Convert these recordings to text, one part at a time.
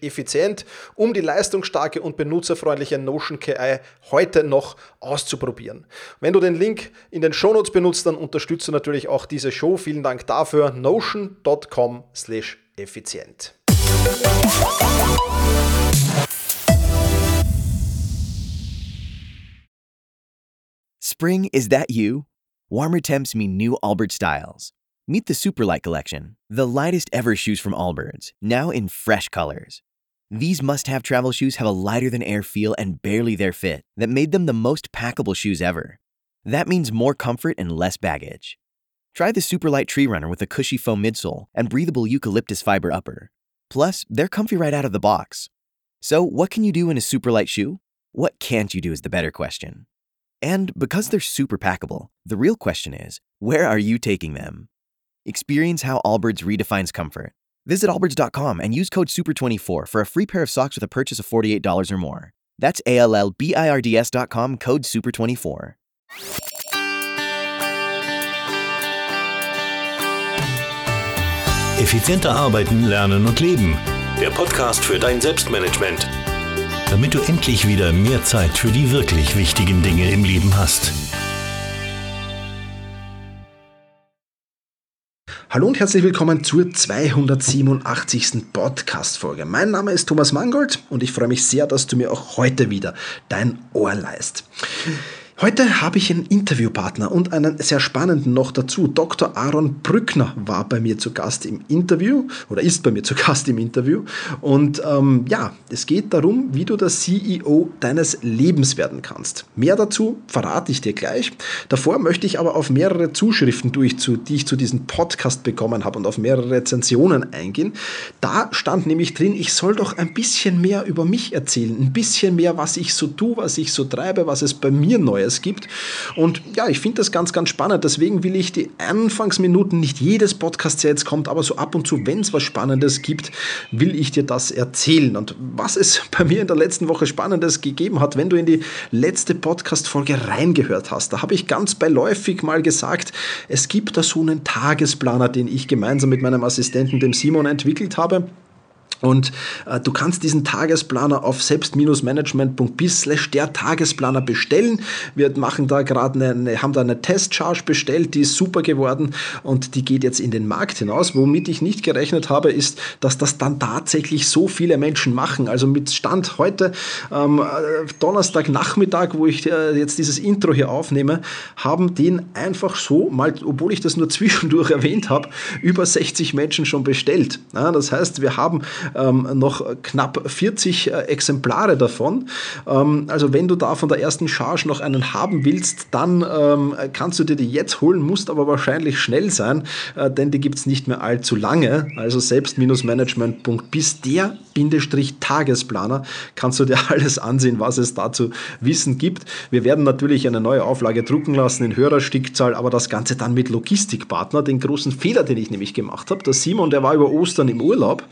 effizient, um die leistungsstarke und benutzerfreundliche Notion KI heute noch auszuprobieren. Wenn du den Link in den Shownotes benutzt, dann unterstützt du natürlich auch diese Show. Vielen Dank dafür. notion.com effizient. Spring, is that you? Warmer temps mean new Albert styles. Meet the Superlight Collection, the lightest ever shoes from Allbirds, now in fresh colors. These must have travel shoes have a lighter than air feel and barely their fit that made them the most packable shoes ever. That means more comfort and less baggage. Try the Superlight Tree Runner with a cushy foam midsole and breathable eucalyptus fiber upper. Plus, they're comfy right out of the box. So, what can you do in a superlight shoe? What can't you do is the better question. And because they're super packable, the real question is where are you taking them? Experience how Allbirds redefines comfort. Visit allbirds.com and use code SUPER24 for a free pair of socks with a purchase of $48 or more. That's A L L B I R D S.com code SUPER24. Effizienter arbeiten, lernen und leben. Der Podcast für dein Selbstmanagement. Damit du endlich wieder mehr Zeit für die wirklich wichtigen Dinge im Leben hast. Hallo und herzlich willkommen zur 287. Podcast-Folge. Mein Name ist Thomas Mangold und ich freue mich sehr, dass du mir auch heute wieder dein Ohr leist. Heute habe ich einen Interviewpartner und einen sehr spannenden noch dazu. Dr. Aaron Brückner war bei mir zu Gast im Interview oder ist bei mir zu Gast im Interview. Und ähm, ja, es geht darum, wie du der CEO deines Lebens werden kannst. Mehr dazu verrate ich dir gleich. Davor möchte ich aber auf mehrere Zuschriften, zu, die ich zu diesem Podcast bekommen habe und auf mehrere Rezensionen eingehen. Da stand nämlich drin, ich soll doch ein bisschen mehr über mich erzählen, ein bisschen mehr, was ich so tue, was ich so treibe, was es bei mir Neues es gibt. Und ja, ich finde das ganz, ganz spannend. Deswegen will ich die Anfangsminuten, nicht jedes Podcast, der jetzt kommt, aber so ab und zu, wenn es was Spannendes gibt, will ich dir das erzählen. Und was es bei mir in der letzten Woche Spannendes gegeben hat, wenn du in die letzte Podcast-Folge reingehört hast, da habe ich ganz beiläufig mal gesagt, es gibt da so einen Tagesplaner, den ich gemeinsam mit meinem Assistenten, dem Simon, entwickelt habe. Und äh, du kannst diesen Tagesplaner auf selbst-management.bis slash der Tagesplaner bestellen. Wir machen da gerade eine, haben da eine Testcharge bestellt, die ist super geworden und die geht jetzt in den Markt hinaus. Womit ich nicht gerechnet habe, ist, dass das dann tatsächlich so viele Menschen machen. Also mit Stand heute, ähm, Donnerstagnachmittag, wo ich äh, jetzt dieses Intro hier aufnehme, haben den einfach so, mal, obwohl ich das nur zwischendurch erwähnt habe, über 60 Menschen schon bestellt. Ja, das heißt, wir haben ähm, noch knapp 40 äh, Exemplare davon. Ähm, also wenn du da von der ersten Charge noch einen haben willst, dann ähm, kannst du dir die jetzt holen, musst aber wahrscheinlich schnell sein, äh, denn die gibt es nicht mehr allzu lange. Also selbst-management.bis der Tagesplaner kannst du dir alles ansehen, was es dazu Wissen gibt. Wir werden natürlich eine neue Auflage drucken lassen in höherer Stückzahl, aber das Ganze dann mit Logistikpartner. Den großen Fehler, den ich nämlich gemacht habe, der Simon, der war über Ostern im Urlaub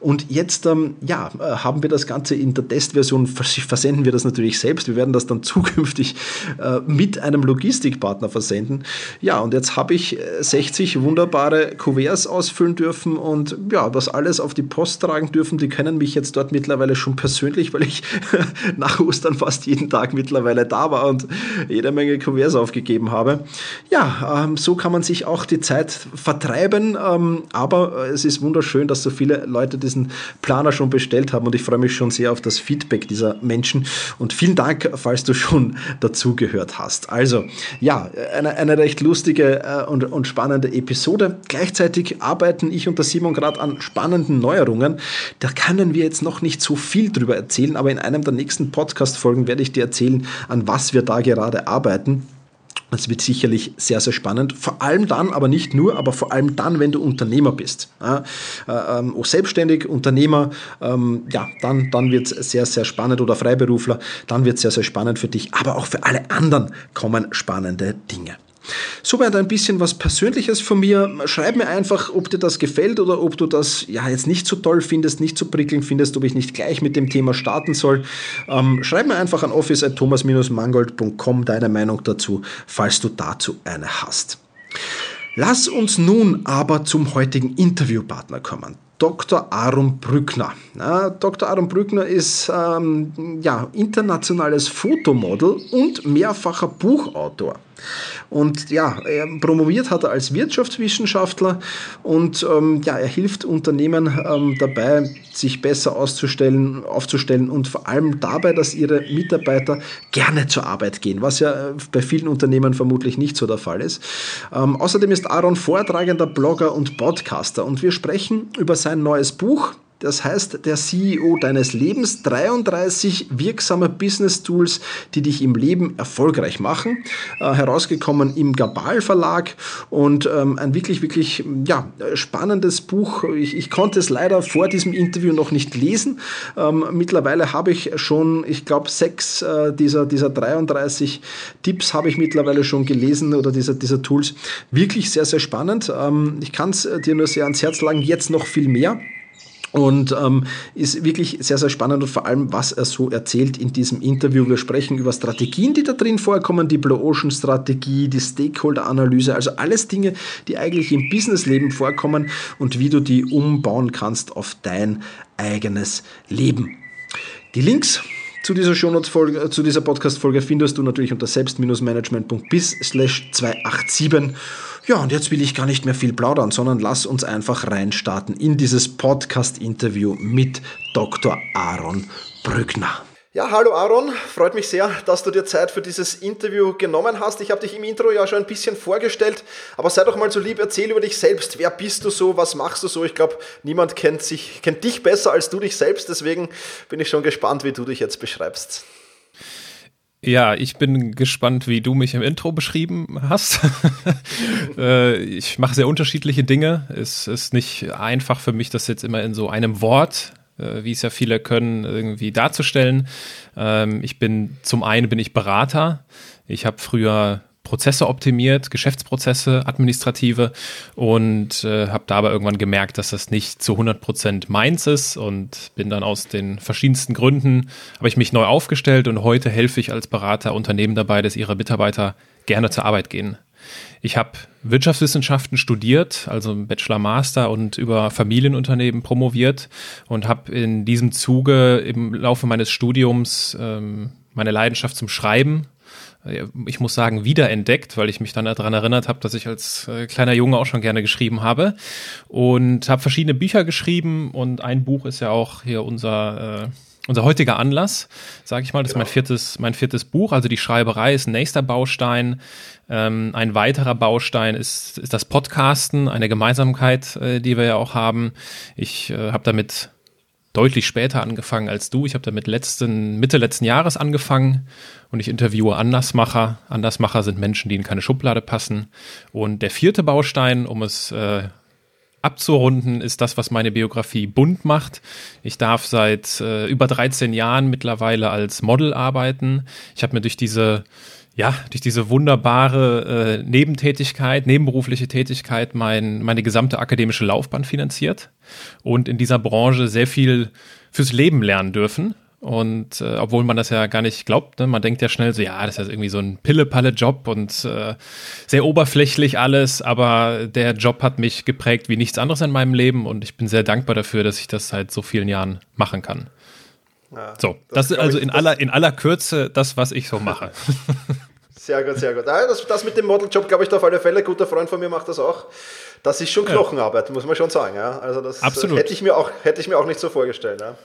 und jetzt ähm, ja, äh, haben wir das Ganze in der Testversion, versenden wir das natürlich selbst. Wir werden das dann zukünftig äh, mit einem Logistikpartner versenden. Ja, und jetzt habe ich 60 äh, wunderbare Kuverts ausfüllen dürfen und ja, das alles auf die Post tragen dürfen. Die kennen mich jetzt dort mittlerweile schon persönlich, weil ich nach Ostern fast jeden Tag mittlerweile da war und jede Menge Kuverts aufgegeben habe. Ja, ähm, so kann man sich auch die Zeit vertreiben, ähm, aber es ist wunderschön, dass so viele Leute diesen Planer schon bestellt haben und ich freue mich schon sehr auf das Feedback dieser Menschen und vielen Dank, falls du schon dazugehört hast. Also, ja, eine, eine recht lustige äh, und, und spannende Episode. Gleichzeitig arbeiten ich und der Simon gerade an spannenden Neuerungen. Da können wir jetzt noch nicht so viel drüber erzählen, aber in einem der nächsten Podcast-Folgen werde ich dir erzählen, an was wir da gerade arbeiten. Das wird sicherlich sehr, sehr spannend. Vor allem dann, aber nicht nur, aber vor allem dann, wenn du Unternehmer bist. Ja, äh, ähm, selbstständig, Unternehmer, ähm, ja, dann, dann wird es sehr, sehr spannend oder Freiberufler, dann wird es sehr, sehr spannend für dich, aber auch für alle anderen kommen spannende Dinge. Soweit ein bisschen was Persönliches von mir. Schreib mir einfach, ob dir das gefällt oder ob du das ja jetzt nicht so toll findest, nicht so prickelnd findest, ob ich nicht gleich mit dem Thema starten soll. Ähm, schreib mir einfach an office.thomas-mangold.com deine Meinung dazu, falls du dazu eine hast. Lass uns nun aber zum heutigen Interviewpartner kommen. Dr. Aaron Brückner. Ja, Dr. Aaron Brückner ist ähm, ja, internationales Fotomodel und mehrfacher Buchautor. Und ja, er promoviert hat er als Wirtschaftswissenschaftler und ähm, ja, er hilft Unternehmen ähm, dabei, sich besser auszustellen, aufzustellen und vor allem dabei, dass ihre Mitarbeiter gerne zur Arbeit gehen, was ja bei vielen Unternehmen vermutlich nicht so der Fall ist. Ähm, außerdem ist Aaron vortragender Blogger und Podcaster und wir sprechen über sein neues Buch, das heißt, der CEO deines Lebens, 33 wirksame Business Tools, die dich im Leben erfolgreich machen. Äh, herausgekommen im Gabal Verlag und ähm, ein wirklich, wirklich ja, spannendes Buch. Ich, ich, konnte es leider vor diesem Interview noch nicht lesen. Ähm, mittlerweile habe ich schon, ich glaube, sechs äh, dieser, dieser 33 Tipps habe ich mittlerweile schon gelesen oder dieser, dieser Tools. Wirklich sehr, sehr spannend. Ähm, ich kann es dir nur sehr ans Herz lagen, jetzt noch viel mehr. Und ähm, ist wirklich sehr, sehr spannend und vor allem, was er so erzählt in diesem Interview. Wir sprechen über Strategien, die da drin vorkommen, die Blue Ocean Strategie, die Stakeholder-Analyse, also alles Dinge, die eigentlich im Businessleben vorkommen und wie du die umbauen kannst auf dein eigenes Leben. Die Links zu dieser äh, zu dieser Podcast-Folge findest du natürlich unter selbst-management.bis slash 287. Ja, und jetzt will ich gar nicht mehr viel plaudern, sondern lass uns einfach reinstarten in dieses Podcast-Interview mit Dr. Aaron Brückner. Ja, hallo Aaron, freut mich sehr, dass du dir Zeit für dieses Interview genommen hast. Ich habe dich im Intro ja schon ein bisschen vorgestellt, aber sei doch mal so lieb, erzähl über dich selbst. Wer bist du so? Was machst du so? Ich glaube, niemand kennt, sich, kennt dich besser als du dich selbst, deswegen bin ich schon gespannt, wie du dich jetzt beschreibst. Ja, ich bin gespannt, wie du mich im Intro beschrieben hast. Äh, ich mache sehr unterschiedliche Dinge. Es ist nicht einfach für mich, das jetzt immer in so einem Wort, äh, wie es ja viele können, irgendwie darzustellen. Ähm, ich bin zum einen bin ich Berater. Ich habe früher Prozesse optimiert, Geschäftsprozesse, administrative und äh, habe dabei irgendwann gemerkt, dass das nicht zu 100 Prozent meins ist und bin dann aus den verschiedensten Gründen, habe ich mich neu aufgestellt und heute helfe ich als Berater Unternehmen dabei, dass ihre Mitarbeiter gerne zur Arbeit gehen. Ich habe Wirtschaftswissenschaften studiert, also Bachelor, Master und über Familienunternehmen promoviert und habe in diesem Zuge im Laufe meines Studiums ähm, meine Leidenschaft zum Schreiben ich muss sagen, wiederentdeckt, weil ich mich dann daran erinnert habe, dass ich als äh, kleiner Junge auch schon gerne geschrieben habe und habe verschiedene Bücher geschrieben und ein Buch ist ja auch hier unser äh, unser heutiger Anlass, sage ich mal, das genau. ist mein genau. viertes, mein viertes Buch. Also die Schreiberei ist ein nächster Baustein. Ähm, ein weiterer Baustein ist, ist das Podcasten, eine Gemeinsamkeit, äh, die wir ja auch haben. Ich äh, habe damit deutlich später angefangen als du. Ich habe damit letzten, Mitte letzten Jahres angefangen und ich interviewe Andersmacher. Andersmacher sind Menschen, die in keine Schublade passen. Und der vierte Baustein, um es äh, abzurunden, ist das, was meine Biografie bunt macht. Ich darf seit äh, über 13 Jahren mittlerweile als Model arbeiten. Ich habe mir durch diese ja, durch diese wunderbare äh, Nebentätigkeit, nebenberufliche Tätigkeit mein, meine gesamte akademische Laufbahn finanziert und in dieser Branche sehr viel fürs Leben lernen dürfen. Und äh, obwohl man das ja gar nicht glaubt, ne? man denkt ja schnell so, ja, das ist irgendwie so ein Pille-Palle-Job und äh, sehr oberflächlich alles, aber der Job hat mich geprägt wie nichts anderes in meinem Leben und ich bin sehr dankbar dafür, dass ich das seit so vielen Jahren machen kann. Ja, so, das, das ist also ich, in aller, in aller Kürze das, was ich so mache. Sehr gut, sehr gut. Ah, das, das mit dem Modeljob, glaube ich, auf alle Fälle. Ein guter Freund von mir macht das auch. Das ist schon Knochenarbeit, ja. muss man schon sagen. Ja? Also das Absolut. hätte ich mir auch, hätte ich mir auch nicht so vorgestellt. Ja?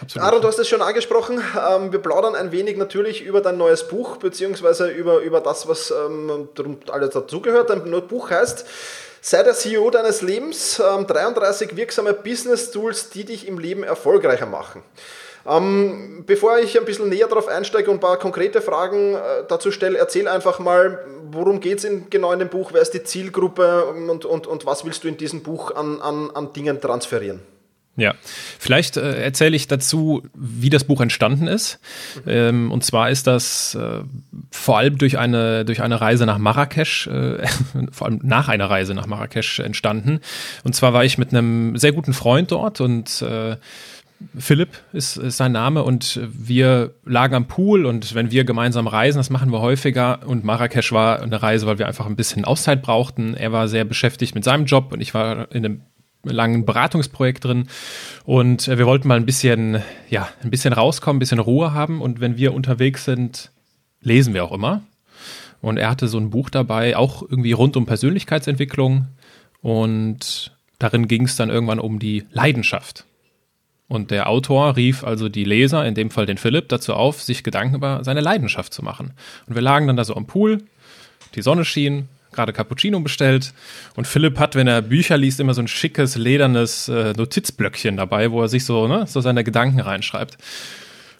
Absolut. Aaron, du hast es schon angesprochen. Ähm, wir plaudern ein wenig natürlich über dein neues Buch, beziehungsweise über, über das, was ähm, alles dazugehört. Dein Buch heißt Sei der CEO deines Lebens, ähm, 33 wirksame Business Tools, die dich im Leben erfolgreicher machen. Ähm, bevor ich ein bisschen näher darauf einsteige und ein paar konkrete Fragen äh, dazu stelle, erzähl einfach mal, worum geht es genau in dem Buch, wer ist die Zielgruppe und, und, und was willst du in diesem Buch an, an, an Dingen transferieren? Ja, vielleicht äh, erzähle ich dazu, wie das Buch entstanden ist. Ähm, und zwar ist das äh, vor allem durch eine, durch eine Reise nach Marrakesch, äh, vor allem nach einer Reise nach Marrakesch entstanden. Und zwar war ich mit einem sehr guten Freund dort und äh, Philipp ist, ist, sein Name und wir lagen am Pool und wenn wir gemeinsam reisen, das machen wir häufiger und Marrakesch war eine Reise, weil wir einfach ein bisschen Auszeit brauchten. Er war sehr beschäftigt mit seinem Job und ich war in einem langen Beratungsprojekt drin und wir wollten mal ein bisschen, ja, ein bisschen rauskommen, ein bisschen Ruhe haben und wenn wir unterwegs sind, lesen wir auch immer. Und er hatte so ein Buch dabei, auch irgendwie rund um Persönlichkeitsentwicklung und darin ging es dann irgendwann um die Leidenschaft. Und der Autor rief also die Leser, in dem Fall den Philipp, dazu auf, sich Gedanken über seine Leidenschaft zu machen. Und wir lagen dann da so am Pool, die Sonne schien, gerade Cappuccino bestellt. Und Philipp hat, wenn er Bücher liest, immer so ein schickes, ledernes äh, Notizblöckchen dabei, wo er sich so, ne, so seine Gedanken reinschreibt.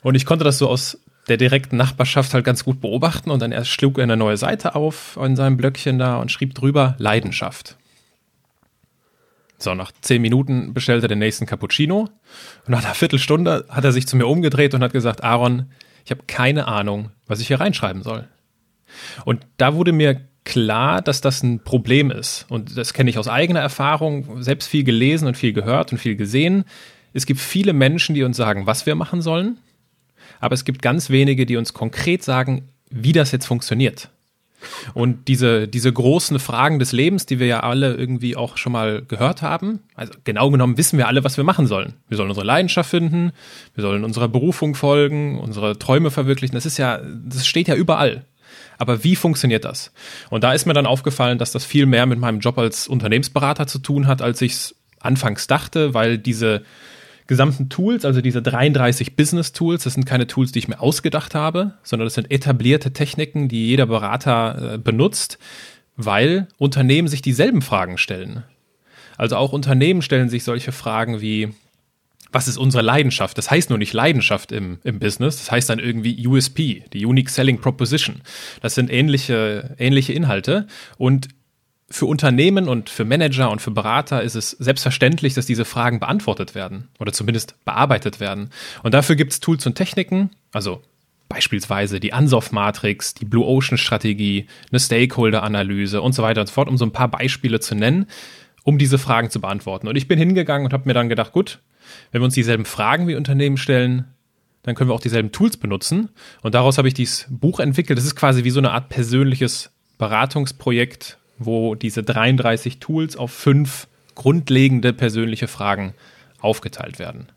Und ich konnte das so aus der direkten Nachbarschaft halt ganz gut beobachten. Und dann erst schlug er eine neue Seite auf in seinem Blöckchen da und schrieb drüber Leidenschaft. So, nach zehn Minuten bestellt er den nächsten Cappuccino und nach einer Viertelstunde hat er sich zu mir umgedreht und hat gesagt, Aaron, ich habe keine Ahnung, was ich hier reinschreiben soll. Und da wurde mir klar, dass das ein Problem ist. Und das kenne ich aus eigener Erfahrung, selbst viel gelesen und viel gehört und viel gesehen. Es gibt viele Menschen, die uns sagen, was wir machen sollen, aber es gibt ganz wenige, die uns konkret sagen, wie das jetzt funktioniert. Und diese, diese großen Fragen des Lebens, die wir ja alle irgendwie auch schon mal gehört haben, also genau genommen wissen wir alle, was wir machen sollen. Wir sollen unsere Leidenschaft finden, wir sollen unserer Berufung folgen, unsere Träume verwirklichen. Das ist ja, das steht ja überall. Aber wie funktioniert das? Und da ist mir dann aufgefallen, dass das viel mehr mit meinem Job als Unternehmensberater zu tun hat, als ich es anfangs dachte, weil diese gesamten Tools, also diese 33 Business Tools, das sind keine Tools, die ich mir ausgedacht habe, sondern das sind etablierte Techniken, die jeder Berater äh, benutzt, weil Unternehmen sich dieselben Fragen stellen. Also auch Unternehmen stellen sich solche Fragen wie, was ist unsere Leidenschaft? Das heißt nur nicht Leidenschaft im, im Business, das heißt dann irgendwie USP, die Unique Selling Proposition. Das sind ähnliche, ähnliche Inhalte und für Unternehmen und für Manager und für Berater ist es selbstverständlich, dass diese Fragen beantwortet werden oder zumindest bearbeitet werden. Und dafür gibt es Tools und Techniken, also beispielsweise die Ansoff-Matrix, die Blue Ocean-Strategie, eine Stakeholder-Analyse und so weiter und so fort, um so ein paar Beispiele zu nennen, um diese Fragen zu beantworten. Und ich bin hingegangen und habe mir dann gedacht, gut, wenn wir uns dieselben Fragen wie Unternehmen stellen, dann können wir auch dieselben Tools benutzen. Und daraus habe ich dieses Buch entwickelt. Das ist quasi wie so eine Art persönliches Beratungsprojekt wo diese 33 Tools auf fünf grundlegende persönliche Fragen aufgeteilt werden.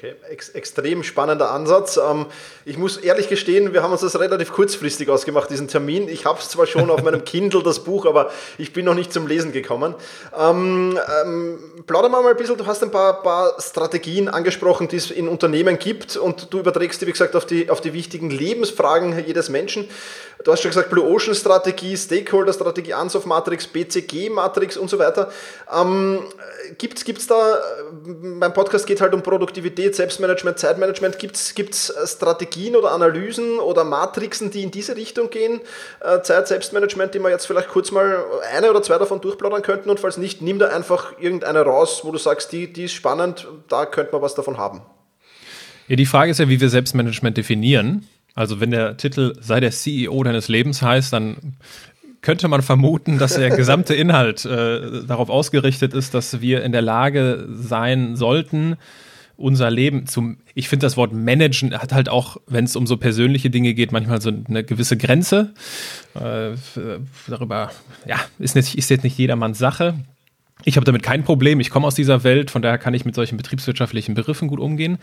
Okay, Ex extrem spannender Ansatz. Ähm, ich muss ehrlich gestehen, wir haben uns das relativ kurzfristig ausgemacht, diesen Termin. Ich habe es zwar schon auf meinem Kindle, das Buch, aber ich bin noch nicht zum Lesen gekommen. Ähm, ähm, plauder mal ein bisschen, du hast ein paar, paar Strategien angesprochen, die es in Unternehmen gibt und du überträgst die, wie gesagt, auf die, auf die wichtigen Lebensfragen jedes Menschen. Du hast schon gesagt, Blue Ocean Strategie, Stakeholder Strategie, Ansoff Matrix, BCG Matrix und so weiter. Ähm, gibt es da, mein Podcast geht halt um Produktivität, Selbstmanagement, Zeitmanagement. Gibt es Strategien oder Analysen oder Matrixen, die in diese Richtung gehen? Äh, Zeit, Selbstmanagement, die wir jetzt vielleicht kurz mal eine oder zwei davon durchplaudern könnten und falls nicht, nimm da einfach irgendeine raus, wo du sagst, die, die ist spannend, da könnte man was davon haben. Ja, die Frage ist ja, wie wir Selbstmanagement definieren. Also wenn der Titel sei der CEO deines Lebens heißt, dann könnte man vermuten, dass der gesamte Inhalt äh, darauf ausgerichtet ist, dass wir in der Lage sein sollten, unser Leben zum, ich finde das Wort managen hat halt auch, wenn es um so persönliche Dinge geht, manchmal so eine gewisse Grenze. Äh, darüber, ja, ist, nicht, ist jetzt nicht jedermanns Sache. Ich habe damit kein Problem. Ich komme aus dieser Welt, von daher kann ich mit solchen betriebswirtschaftlichen Begriffen gut umgehen.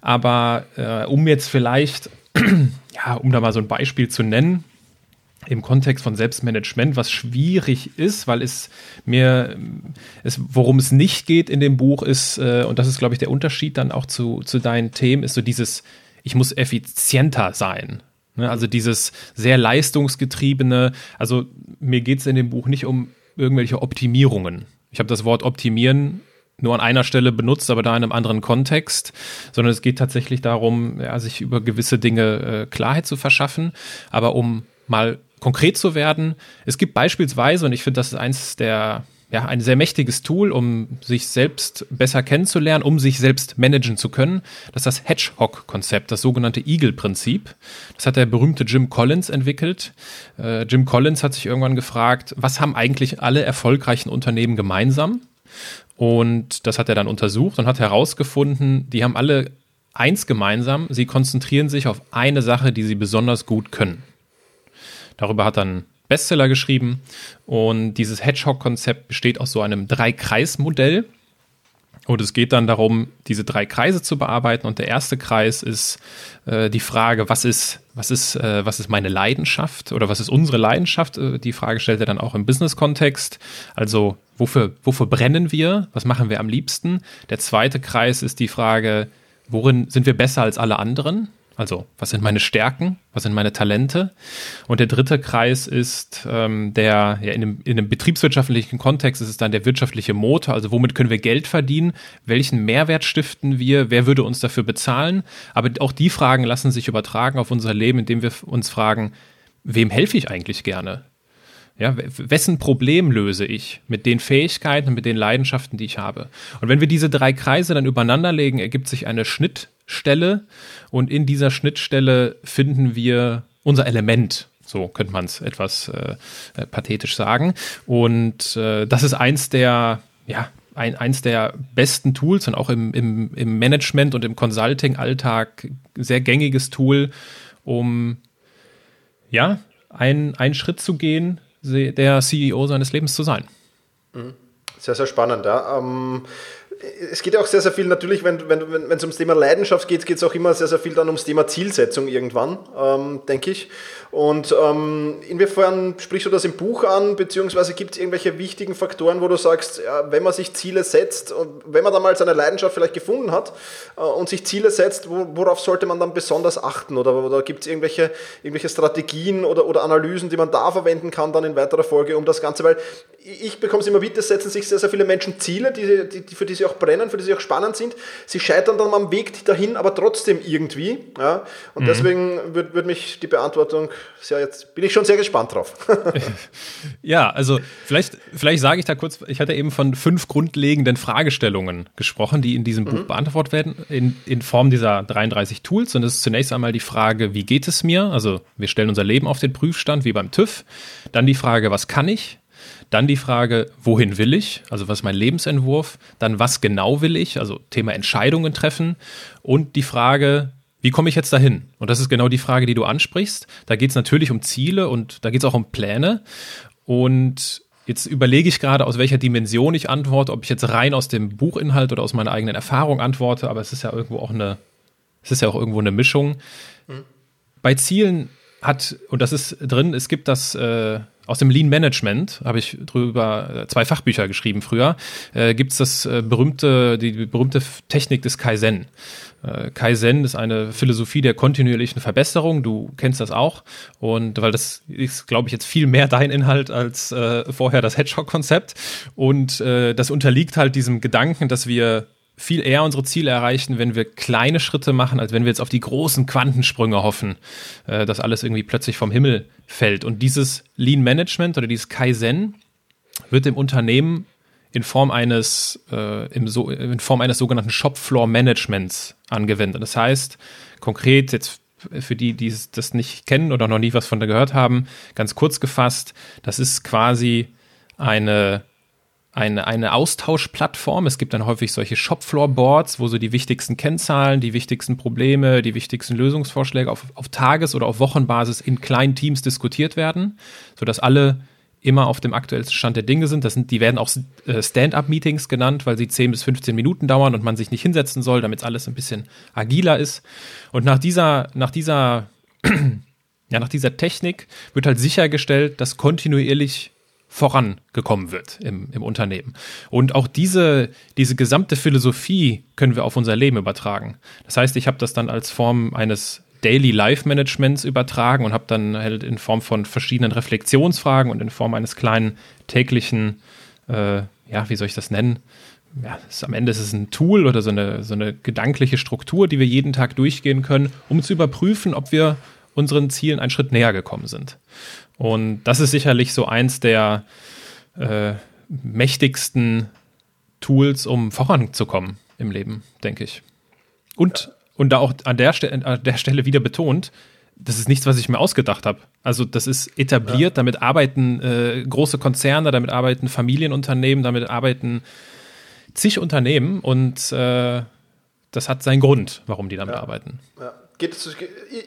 Aber äh, um jetzt vielleicht, ja, um da mal so ein Beispiel zu nennen, im Kontext von Selbstmanagement, was schwierig ist, weil es mir, es, worum es nicht geht in dem Buch ist, äh, und das ist, glaube ich, der Unterschied dann auch zu, zu deinen Themen, ist so dieses, ich muss effizienter sein. Ne? Also dieses sehr leistungsgetriebene, also mir geht es in dem Buch nicht um irgendwelche Optimierungen. Ich habe das Wort optimieren nur an einer Stelle benutzt, aber da in einem anderen Kontext, sondern es geht tatsächlich darum, ja, sich über gewisse Dinge äh, Klarheit zu verschaffen, aber um mal konkret zu werden. Es gibt beispielsweise, und ich finde, das ist eins der ja, ein sehr mächtiges Tool, um sich selbst besser kennenzulernen, um sich selbst managen zu können. Das ist das Hedgehog-Konzept, das sogenannte Eagle-Prinzip. Das hat der berühmte Jim Collins entwickelt. Äh, Jim Collins hat sich irgendwann gefragt, was haben eigentlich alle erfolgreichen Unternehmen gemeinsam? Und das hat er dann untersucht und hat herausgefunden, die haben alle eins gemeinsam, sie konzentrieren sich auf eine Sache, die sie besonders gut können. Darüber hat dann Bestseller geschrieben. Und dieses Hedgehog-Konzept besteht aus so einem Drei-Kreis-Modell. Und es geht dann darum, diese drei Kreise zu bearbeiten. Und der erste Kreis ist äh, die Frage, was ist, was, ist, äh, was ist meine Leidenschaft oder was ist unsere Leidenschaft? Äh, die Frage stellt er dann auch im Business-Kontext. Also, wofür, wofür brennen wir? Was machen wir am liebsten? Der zweite Kreis ist die Frage, worin sind wir besser als alle anderen? Also, was sind meine Stärken? Was sind meine Talente? Und der dritte Kreis ist ähm, der, ja, in einem, in einem betriebswirtschaftlichen Kontext ist es dann der wirtschaftliche Motor. Also, womit können wir Geld verdienen? Welchen Mehrwert stiften wir? Wer würde uns dafür bezahlen? Aber auch die Fragen lassen sich übertragen auf unser Leben, indem wir uns fragen, wem helfe ich eigentlich gerne? Ja, wessen Problem löse ich mit den Fähigkeiten mit den Leidenschaften, die ich habe? Und wenn wir diese drei Kreise dann übereinander legen, ergibt sich eine Schnittstelle und in dieser Schnittstelle finden wir unser Element. So könnte man es etwas äh, äh, pathetisch sagen. Und äh, das ist eins der, ja, ein, eins der besten Tools und auch im, im, im Management und im Consulting-Alltag sehr gängiges Tool, um ja, ein, einen Schritt zu gehen, der CEO seines Lebens zu sein. Mhm. Sehr, sehr spannend. Ja. Ähm, es geht ja auch sehr, sehr viel, natürlich, wenn es wenn, wenn, ums Thema Leidenschaft geht, geht es auch immer sehr, sehr viel dann ums Thema Zielsetzung irgendwann, ähm, denke ich. Und ähm, inwiefern sprichst du das im Buch an, beziehungsweise gibt es irgendwelche wichtigen Faktoren, wo du sagst, ja, wenn man sich Ziele setzt und wenn man dann mal seine Leidenschaft vielleicht gefunden hat äh, und sich Ziele setzt, wo, worauf sollte man dann besonders achten? Oder, oder gibt es irgendwelche, irgendwelche Strategien oder, oder Analysen, die man da verwenden kann dann in weiterer Folge, um das Ganze, weil ich bekomme es immer mit, es setzen sich sehr, sehr viele Menschen Ziele, die, die, die, für die sie auch brennen, für die sie auch spannend sind. Sie scheitern dann am Weg dahin, aber trotzdem irgendwie. Ja? Und mhm. deswegen würde würd mich die Beantwortung sehr jetzt, bin ich schon sehr gespannt drauf. ja, also vielleicht, vielleicht sage ich da kurz, ich hatte eben von fünf grundlegenden Fragestellungen gesprochen, die in diesem mhm. Buch beantwortet werden, in, in Form dieser 33 Tools. Und das ist zunächst einmal die Frage, wie geht es mir? Also wir stellen unser Leben auf den Prüfstand, wie beim TÜV. Dann die Frage, was kann ich? Dann die Frage, wohin will ich? Also was ist mein Lebensentwurf? Dann was genau will ich? Also Thema Entscheidungen treffen. Und die Frage, wie komme ich jetzt dahin? Und das ist genau die Frage, die du ansprichst. Da geht es natürlich um Ziele und da geht es auch um Pläne. Und jetzt überlege ich gerade, aus welcher Dimension ich antworte, ob ich jetzt rein aus dem Buchinhalt oder aus meiner eigenen Erfahrung antworte, aber es ist ja irgendwo auch eine, es ist ja auch irgendwo eine Mischung. Mhm. Bei Zielen hat, und das ist drin, es gibt das äh, aus dem Lean Management, habe ich drüber äh, zwei Fachbücher geschrieben früher, äh, gibt es das äh, berühmte, die berühmte Technik des Kaizen. Äh, Kaizen ist eine Philosophie der kontinuierlichen Verbesserung. Du kennst das auch. Und weil das ist, glaube ich, jetzt viel mehr dein Inhalt als äh, vorher das Hedgehog-Konzept. Und äh, das unterliegt halt diesem Gedanken, dass wir viel eher unsere Ziele erreichen, wenn wir kleine Schritte machen, als wenn wir jetzt auf die großen Quantensprünge hoffen, äh, dass alles irgendwie plötzlich vom Himmel fällt. Und dieses Lean Management oder dieses Kaizen wird im Unternehmen in Form eines, äh, im so, in Form eines sogenannten Shopfloor Managements angewendet. Das heißt, konkret jetzt für die, die das nicht kennen oder noch nie was von da gehört haben, ganz kurz gefasst, das ist quasi eine, eine, eine Austauschplattform. Es gibt dann häufig solche Shopfloor-Boards, wo so die wichtigsten Kennzahlen, die wichtigsten Probleme, die wichtigsten Lösungsvorschläge auf, auf Tages- oder auf Wochenbasis in kleinen Teams diskutiert werden, sodass alle immer auf dem aktuellsten Stand der Dinge sind. Das sind, die werden auch äh, Stand-up-Meetings genannt, weil sie 10 bis 15 Minuten dauern und man sich nicht hinsetzen soll, damit alles ein bisschen agiler ist. Und nach dieser, nach dieser, ja, nach dieser Technik wird halt sichergestellt, dass kontinuierlich vorangekommen wird im, im Unternehmen. Und auch diese, diese gesamte Philosophie können wir auf unser Leben übertragen. Das heißt, ich habe das dann als Form eines Daily Life Managements übertragen und habe dann halt in Form von verschiedenen Reflexionsfragen und in Form eines kleinen täglichen, äh, ja, wie soll ich das nennen? Ja, ist, am Ende ist es ein Tool oder so eine, so eine gedankliche Struktur, die wir jeden Tag durchgehen können, um zu überprüfen, ob wir unseren Zielen einen Schritt näher gekommen sind. Und das ist sicherlich so eins der äh, mächtigsten Tools, um voranzukommen im Leben, denke ich. Und und da auch an der, Ste an der Stelle wieder betont, das ist nichts, was ich mir ausgedacht habe. Also das ist etabliert, ja. damit arbeiten äh, große Konzerne, damit arbeiten Familienunternehmen, damit arbeiten zig Unternehmen und äh, das hat seinen Grund, warum die damit ja. arbeiten. Ja. Geht es,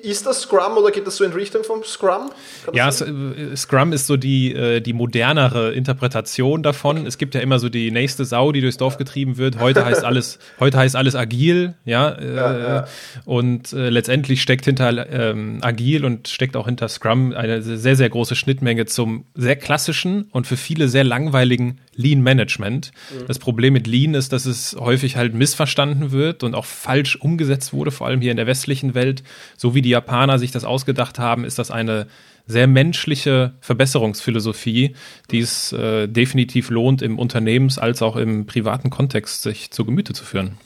ist das Scrum oder geht das so in Richtung vom Scrum? ja, äh, Scrum ist so die, äh, die modernere Interpretation davon. Okay. Es gibt ja immer so die nächste Sau, die durchs Dorf getrieben wird. Heute heißt alles, heute heißt alles agil, ja. Äh, ja, ja. Und äh, letztendlich steckt hinter ähm, agil und steckt auch hinter Scrum eine sehr, sehr große Schnittmenge zum sehr klassischen und für viele sehr langweiligen Lean Management. Mhm. Das Problem mit Lean ist, dass es häufig halt missverstanden wird und auch falsch umgesetzt wurde, vor allem hier in der westlichen Welt. So wie die Japaner sich das ausgedacht haben, ist das eine sehr menschliche Verbesserungsphilosophie, die es äh, definitiv lohnt, im Unternehmens- als auch im privaten Kontext sich zu Gemüte zu führen.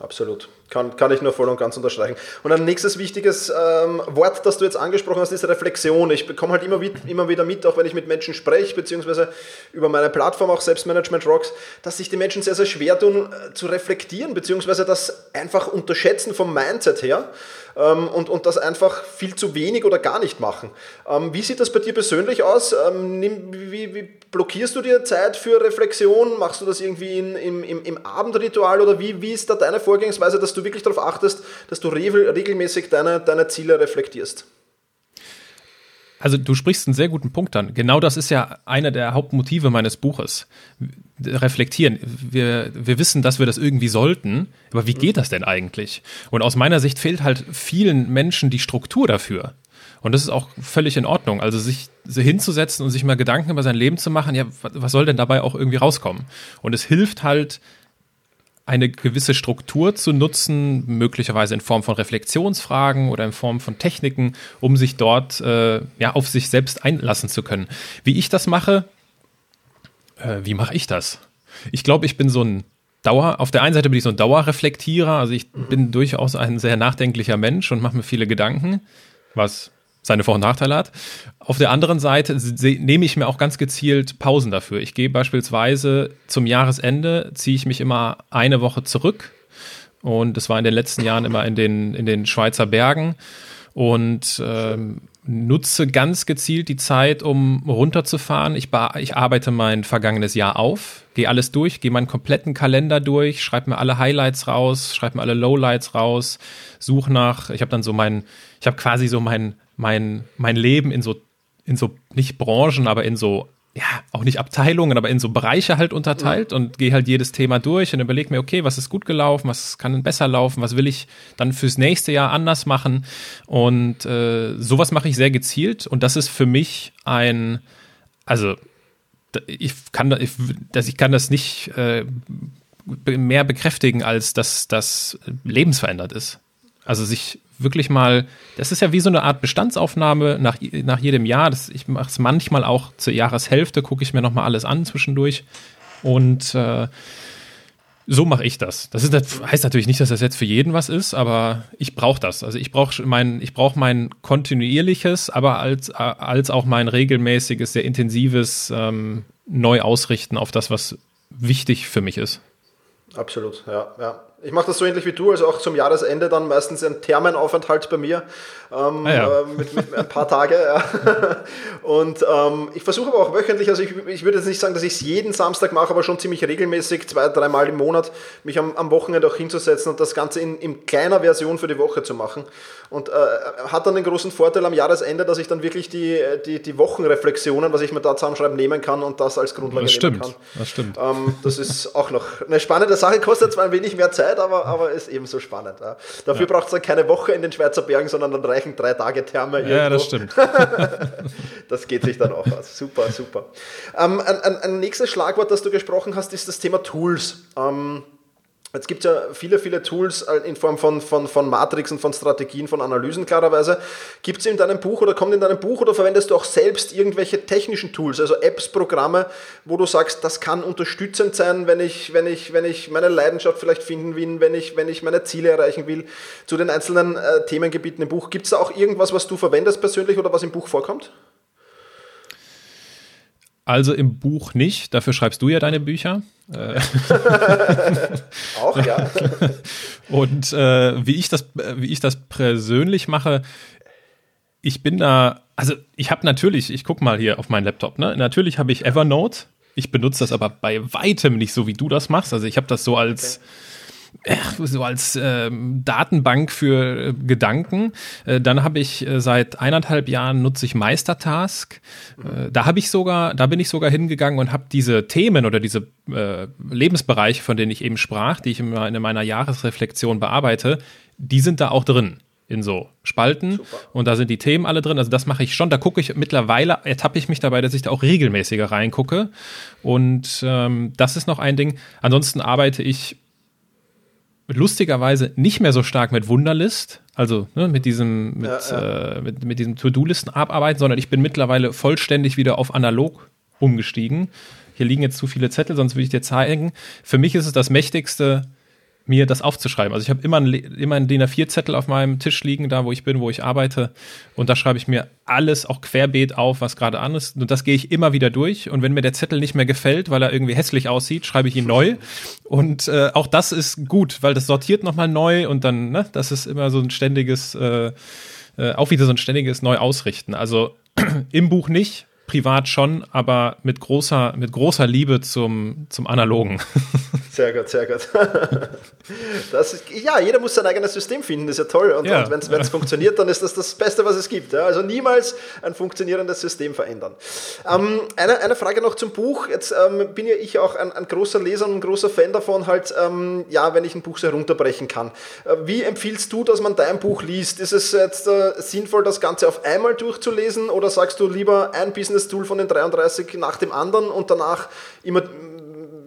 Absolut. Kann, kann ich nur voll und ganz unterstreichen. Und ein nächstes wichtiges ähm, Wort, das du jetzt angesprochen hast, ist Reflexion. Ich bekomme halt immer, immer wieder mit, auch wenn ich mit Menschen spreche, beziehungsweise über meine Plattform, auch Selbstmanagement Rocks, dass sich die Menschen sehr, sehr schwer tun, äh, zu reflektieren, beziehungsweise das einfach unterschätzen vom Mindset her ähm, und, und das einfach viel zu wenig oder gar nicht machen. Ähm, wie sieht das bei dir persönlich aus? Ähm, wie, wie, blockierst du dir Zeit für Reflexion? Machst du das irgendwie in, im, im, im, Abendritual oder wie, wie ist da deine Vorgehensweise, dass du wirklich darauf achtest, dass du regelmäßig deine, deine Ziele reflektierst? Also du sprichst einen sehr guten Punkt an. Genau das ist ja einer der Hauptmotive meines Buches. Reflektieren. Wir, wir wissen, dass wir das irgendwie sollten, aber wie geht das denn eigentlich? Und aus meiner Sicht fehlt halt vielen Menschen die Struktur dafür. Und das ist auch völlig in Ordnung. Also sich hinzusetzen und sich mal Gedanken über sein Leben zu machen, ja, was soll denn dabei auch irgendwie rauskommen? Und es hilft halt, eine gewisse Struktur zu nutzen, möglicherweise in Form von Reflexionsfragen oder in Form von Techniken, um sich dort äh, ja, auf sich selbst einlassen zu können. Wie ich das mache, äh, wie mache ich das? Ich glaube, ich bin so ein Dauer, auf der einen Seite bin ich so ein Dauerreflektierer, also ich bin durchaus ein sehr nachdenklicher Mensch und mache mir viele Gedanken, was seine Vor- und Nachteile hat. Auf der anderen Seite nehme ich mir auch ganz gezielt Pausen dafür. Ich gehe beispielsweise zum Jahresende, ziehe ich mich immer eine Woche zurück. Und das war in den letzten Jahren immer in den, in den Schweizer Bergen. Und ähm, nutze ganz gezielt die Zeit, um runterzufahren. Ich, ich arbeite mein vergangenes Jahr auf, gehe alles durch, gehe meinen kompletten Kalender durch, schreibe mir alle Highlights raus, schreibe mir alle Lowlights raus, suche nach, ich habe dann so mein, ich habe quasi so mein mein, mein Leben in so, in so, nicht Branchen, aber in so, ja, auch nicht Abteilungen, aber in so Bereiche halt unterteilt mhm. und gehe halt jedes Thema durch und überlege mir, okay, was ist gut gelaufen, was kann besser laufen, was will ich dann fürs nächste Jahr anders machen. Und äh, sowas mache ich sehr gezielt und das ist für mich ein, also ich kann, ich, dass ich kann das nicht äh, mehr bekräftigen, als dass das lebensverändert ist. Also sich wirklich mal, das ist ja wie so eine Art Bestandsaufnahme nach, nach jedem Jahr. Das, ich mache es manchmal auch zur Jahreshälfte, gucke ich mir nochmal alles an zwischendurch. Und äh, so mache ich das. Das, ist, das heißt natürlich nicht, dass das jetzt für jeden was ist, aber ich brauche das. Also ich brauche mein, ich brauche mein kontinuierliches, aber als, als auch mein regelmäßiges, sehr intensives ähm, Neuausrichten auf das, was wichtig für mich ist. Absolut, ja, ja. Ich mache das so ähnlich wie du, also auch zum Jahresende dann meistens ein Thermenaufenthalt bei mir ähm, ah, ja. äh, mit, mit, ein paar Tage. Und ähm, ich versuche aber auch wöchentlich, also ich, ich würde jetzt nicht sagen, dass ich es jeden Samstag mache, aber schon ziemlich regelmäßig, zwei, dreimal im Monat, mich am, am Wochenende auch hinzusetzen und das Ganze in, in kleiner Version für die Woche zu machen. Und äh, hat dann den großen Vorteil am Jahresende, dass ich dann wirklich die, die, die Wochenreflexionen, was ich mir da zusammenschreiben, nehmen kann und das als Grundlage das stimmt, nehmen kann. Das stimmt. Ähm, das ist auch noch eine spannende Sache, kostet zwar ein wenig mehr Zeit, aber, aber ist ebenso spannend. Ja. Dafür ja. braucht es dann keine Woche in den Schweizer Bergen, sondern dann reichen drei Tage Therme. Irgendwo. Ja, das stimmt. das geht sich dann auch aus. Super, super. Ähm, ein, ein, ein, nächstes Schlagwort, das du gesprochen hast, ist das Thema Tools. Ähm, Jetzt gibt es ja viele, viele Tools äh, in Form von, von, von Matrixen, von Strategien, von Analysen klarerweise. Gibt es in deinem Buch oder kommt in deinem Buch oder verwendest du auch selbst irgendwelche technischen Tools, also Apps, Programme, wo du sagst, das kann unterstützend sein, wenn ich, wenn ich, wenn ich meine Leidenschaft vielleicht finden will, wenn ich, wenn ich meine Ziele erreichen will, zu den einzelnen äh, Themengebieten im Buch. Gibt es da auch irgendwas, was du verwendest persönlich oder was im Buch vorkommt? Also im Buch nicht, dafür schreibst du ja deine Bücher. Auch, ja. Und äh, wie, ich das, wie ich das persönlich mache, ich bin da, also ich habe natürlich, ich gucke mal hier auf meinen Laptop, ne? Natürlich habe ich Evernote. Ich benutze das aber bei weitem nicht so, wie du das machst. Also ich habe das so als. Okay so als äh, Datenbank für äh, Gedanken. Äh, dann habe ich äh, seit eineinhalb Jahren nutze ich Meistertask. Äh, da habe ich sogar, da bin ich sogar hingegangen und habe diese Themen oder diese äh, Lebensbereiche, von denen ich eben sprach, die ich in, in meiner Jahresreflexion bearbeite, die sind da auch drin in so Spalten Super. und da sind die Themen alle drin. Also das mache ich schon. Da gucke ich mittlerweile, ertappe ich mich dabei, dass ich da auch regelmäßiger reingucke. Und ähm, das ist noch ein Ding. Ansonsten arbeite ich lustigerweise nicht mehr so stark mit Wunderlist, also ne, mit diesem, mit, ja, ja. Äh, mit, mit diesem To-Do-Listen abarbeiten, sondern ich bin mittlerweile vollständig wieder auf analog umgestiegen. Hier liegen jetzt zu viele Zettel, sonst würde ich dir zeigen. Für mich ist es das mächtigste mir das aufzuschreiben. Also ich habe immer, ein, immer einen DIN A4-Zettel auf meinem Tisch liegen, da wo ich bin, wo ich arbeite. Und da schreibe ich mir alles auch querbeet auf, was gerade an ist. Und das gehe ich immer wieder durch. Und wenn mir der Zettel nicht mehr gefällt, weil er irgendwie hässlich aussieht, schreibe ich ihn neu. Und äh, auch das ist gut, weil das sortiert nochmal neu und dann, ne, das ist immer so ein ständiges, äh, äh, auch wieder so ein ständiges Neuausrichten. Also im Buch nicht, privat schon, aber mit großer, mit großer Liebe zum, zum Analogen. Sehr gut, sehr gut. Das ist, ja, jeder muss sein eigenes System finden, das ist ja toll. Und, ja. und wenn es funktioniert, dann ist das das Beste, was es gibt. Ja? Also niemals ein funktionierendes System verändern. Ähm, eine, eine Frage noch zum Buch. Jetzt ähm, bin ja ich auch ein, ein, großer Leser und ein großer Fan davon, halt, ähm, ja, wenn ich ein Buch so herunterbrechen kann. Äh, wie empfiehlst du, dass man dein Buch liest? Ist es jetzt äh, sinnvoll, das Ganze auf einmal durchzulesen oder sagst du lieber ein Business-Tool von den 33 nach dem anderen und danach immer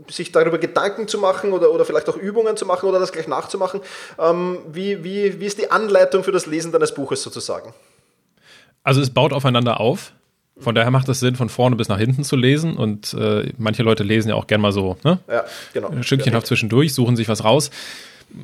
sich darüber Gedanken zu machen oder, oder vielleicht auch Übungen zu machen oder das gleich nachzumachen. Ähm, wie, wie, wie ist die Anleitung für das Lesen deines Buches sozusagen? Also es baut aufeinander auf. Von daher macht es Sinn, von vorne bis nach hinten zu lesen. Und äh, manche Leute lesen ja auch gern mal so, ne? Ja, genau. Ein Stückchen ja. zwischendurch, suchen sich was raus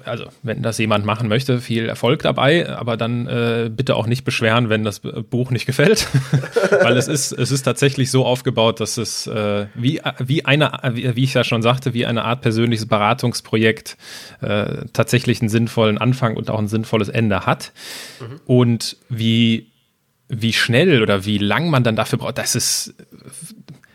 also wenn das jemand machen möchte, viel Erfolg dabei, aber dann äh, bitte auch nicht beschweren, wenn das Buch nicht gefällt, weil es ist es ist tatsächlich so aufgebaut, dass es äh, wie wie eine wie, wie ich ja schon sagte, wie eine Art persönliches Beratungsprojekt äh, tatsächlich einen sinnvollen Anfang und auch ein sinnvolles Ende hat mhm. und wie wie schnell oder wie lang man dann dafür braucht, das ist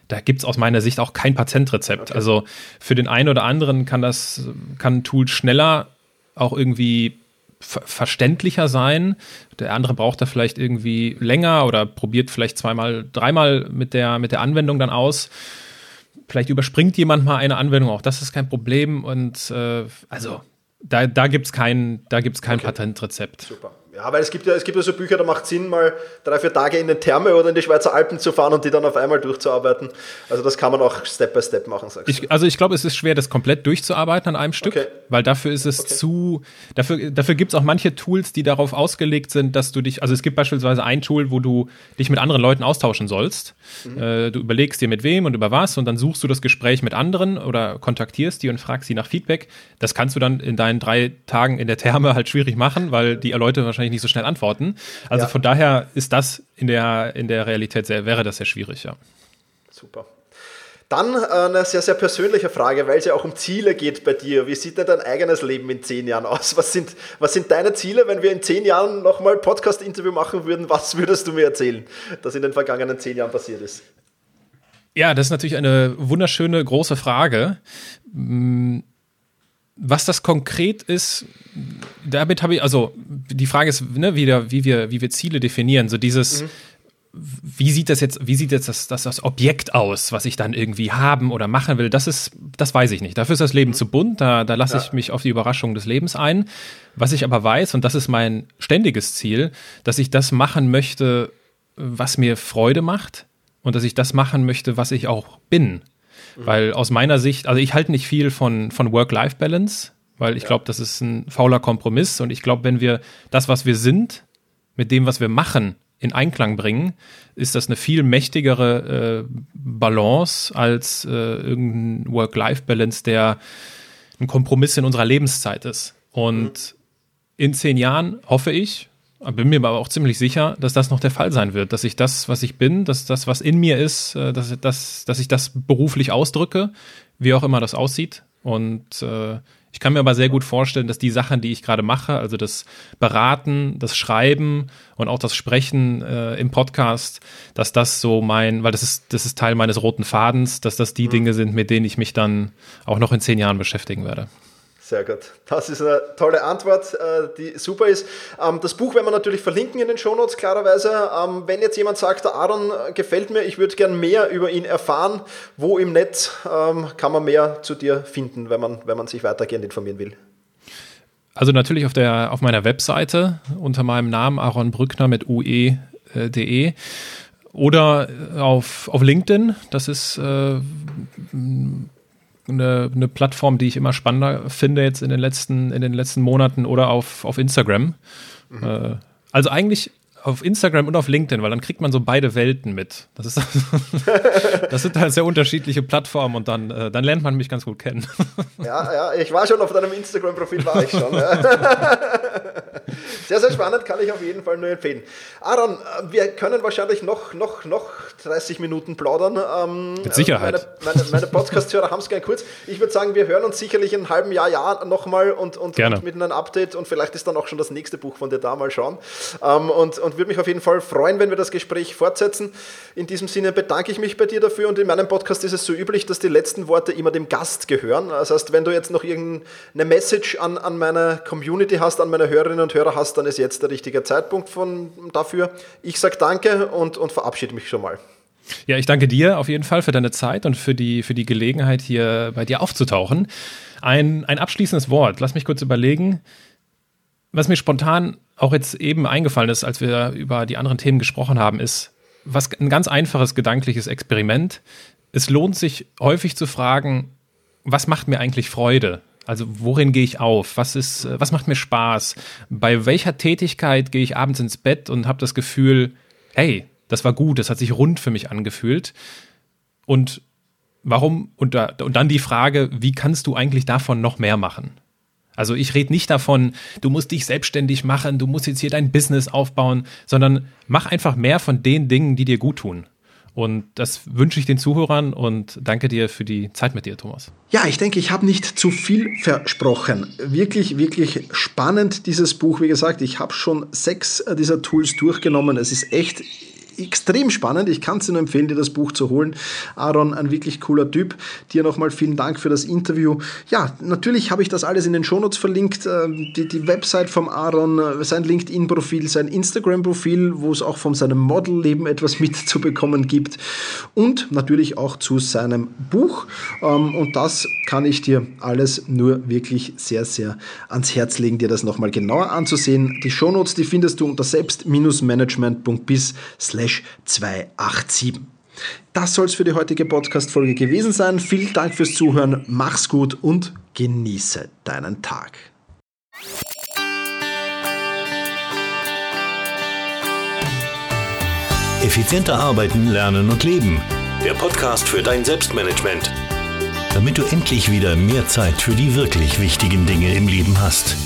da gibt es aus meiner Sicht auch kein Patentrezept. Okay. Also für den einen oder anderen kann das, kann ein Tool schneller auch irgendwie verständlicher sein. Der andere braucht da vielleicht irgendwie länger oder probiert vielleicht zweimal, dreimal mit der, mit der Anwendung dann aus. Vielleicht überspringt jemand mal eine Anwendung, auch das ist kein Problem. Und äh, also da, da gibt es kein, kein okay. Patentrezept. Super Ja, weil es gibt ja, es gibt ja so Bücher, da macht Sinn, mal drei, vier Tage in den Therme oder in die Schweizer Alpen zu fahren und die dann auf einmal durchzuarbeiten. Also das kann man auch Step by Step machen, sagst ich, du. Also ich glaube, es ist schwer, das komplett durchzuarbeiten an einem Stück, okay. weil dafür ist es okay. zu, dafür, dafür gibt es auch manche Tools, die darauf ausgelegt sind, dass du dich, also es gibt beispielsweise ein Tool, wo du dich mit anderen Leuten austauschen sollst. Mhm. Äh, du überlegst dir mit wem und über was und dann suchst du das Gespräch mit anderen oder kontaktierst die und fragst sie nach Feedback. Das kannst du dann in deinen drei Tagen in der Therme halt schwierig machen, weil die Leute wahrscheinlich nicht so schnell antworten. Also ja. von daher ist das in der, in der Realität sehr, wäre das sehr schwierig, ja. Super. Dann äh, eine sehr, sehr persönliche Frage, weil es ja auch um Ziele geht bei dir. Wie sieht denn dein eigenes Leben in zehn Jahren aus? Was sind, was sind deine Ziele, wenn wir in zehn Jahren nochmal Podcast-Interview machen würden? Was würdest du mir erzählen, das in den vergangenen zehn Jahren passiert ist? Ja, das ist natürlich eine wunderschöne große Frage. Hm, was das konkret ist, damit habe ich, also die Frage ist, ne, wieder, wie wir, wie wir Ziele definieren. So dieses, mhm. wie sieht das jetzt, wie sieht jetzt das, das, das Objekt aus, was ich dann irgendwie haben oder machen will? Das ist, das weiß ich nicht. Dafür ist das Leben mhm. zu bunt. Da, da lasse ja. ich mich auf die Überraschung des Lebens ein. Was ich aber weiß, und das ist mein ständiges Ziel, dass ich das machen möchte, was mir Freude macht und dass ich das machen möchte, was ich auch bin. Mhm. Weil aus meiner Sicht, also ich halte nicht viel von, von Work-Life-Balance, weil ich ja. glaube, das ist ein fauler Kompromiss. Und ich glaube, wenn wir das, was wir sind, mit dem, was wir machen, in Einklang bringen, ist das eine viel mächtigere äh, Balance als äh, irgendein Work-Life-Balance, der ein Kompromiss in unserer Lebenszeit ist. Und mhm. in zehn Jahren hoffe ich, bin mir aber auch ziemlich sicher, dass das noch der Fall sein wird, dass ich das, was ich bin, dass das, was in mir ist, äh, dass, dass, dass ich das beruflich ausdrücke, wie auch immer das aussieht. Und äh, ich kann mir aber sehr gut vorstellen, dass die Sachen, die ich gerade mache, also das Beraten, das Schreiben und auch das Sprechen äh, im Podcast, dass das so mein, weil das ist, das ist Teil meines roten Fadens, dass das die mhm. Dinge sind, mit denen ich mich dann auch noch in zehn Jahren beschäftigen werde. Sehr gut. Das ist eine tolle Antwort, äh, die super ist. Ähm, das Buch werden wir natürlich verlinken in den Shownotes, klarerweise. Ähm, wenn jetzt jemand sagt, der Aaron gefällt mir, ich würde gern mehr über ihn erfahren, wo im Netz ähm, kann man mehr zu dir finden, wenn man, wenn man sich weitergehend informieren will? Also natürlich auf, der, auf meiner Webseite unter meinem Namen Aaron Brückner mit ue.de äh, oder auf, auf LinkedIn. Das ist äh, eine, eine Plattform, die ich immer spannender finde jetzt in den letzten, in den letzten Monaten oder auf, auf Instagram. Mhm. Äh, also eigentlich auf Instagram und auf LinkedIn, weil dann kriegt man so beide Welten mit. Das, ist, das sind halt sehr unterschiedliche Plattformen und dann, äh, dann lernt man mich ganz gut kennen. Ja, ja, ich war schon auf deinem Instagram-Profil, war ich schon. Ja. Sehr, sehr spannend, kann ich auf jeden Fall nur empfehlen. Aaron, äh, wir können wahrscheinlich noch, noch, noch 30 Minuten plaudern. Ähm, mit Sicherheit. Meine, meine, meine Podcast-Hörer haben es gern kurz. Ich würde sagen, wir hören uns sicherlich in einem halben Jahr, Jahr nochmal und, und, und, mit einem Update und vielleicht ist dann auch schon das nächste Buch von dir da mal schauen. Ähm, und, und würde mich auf jeden Fall freuen, wenn wir das Gespräch fortsetzen. In diesem Sinne bedanke ich mich bei dir dafür und in meinem Podcast ist es so üblich, dass die letzten Worte immer dem Gast gehören. Das heißt, wenn du jetzt noch irgendeine Message an, an meine Community hast, an meine Hörerinnen und Hörer hast, dann ist jetzt der richtige Zeitpunkt von, dafür. Ich sage danke und, und verabschiede mich schon mal. Ja, ich danke dir auf jeden Fall für deine Zeit und für die, für die Gelegenheit, hier bei dir aufzutauchen. Ein, ein abschließendes Wort. Lass mich kurz überlegen. Was mir spontan auch jetzt eben eingefallen ist, als wir über die anderen Themen gesprochen haben, ist was ein ganz einfaches gedankliches Experiment. Es lohnt sich häufig zu fragen, was macht mir eigentlich Freude? Also worin gehe ich auf? Was ist, was macht mir Spaß? Bei welcher Tätigkeit gehe ich abends ins Bett und habe das Gefühl, hey, das war gut, das hat sich rund für mich angefühlt. Und warum? Und, da, und dann die Frage, wie kannst du eigentlich davon noch mehr machen? Also ich rede nicht davon, du musst dich selbstständig machen, du musst jetzt hier dein Business aufbauen, sondern mach einfach mehr von den Dingen, die dir gut tun. Und das wünsche ich den Zuhörern und danke dir für die Zeit mit dir, Thomas. Ja, ich denke, ich habe nicht zu viel versprochen. Wirklich, wirklich spannend dieses Buch. Wie gesagt, ich habe schon sechs dieser Tools durchgenommen. Es ist echt extrem spannend. Ich kann es nur empfehlen, dir das Buch zu holen. Aaron, ein wirklich cooler Typ. Dir nochmal vielen Dank für das Interview. Ja, natürlich habe ich das alles in den Shownotes verlinkt. Ähm, die, die Website vom Aaron, äh, sein LinkedIn-Profil, sein Instagram-Profil, wo es auch von seinem Modelleben etwas mitzubekommen gibt. Und natürlich auch zu seinem Buch. Ähm, und das kann ich dir alles nur wirklich sehr, sehr ans Herz legen, dir das nochmal genauer anzusehen. Die Shownotes, die findest du unter selbst-management.bis 287. Das soll es für die heutige Podcast-Folge gewesen sein. Vielen Dank fürs Zuhören, mach's gut und genieße deinen Tag. Effizienter arbeiten, lernen und leben. Der Podcast für dein Selbstmanagement. Damit du endlich wieder mehr Zeit für die wirklich wichtigen Dinge im Leben hast.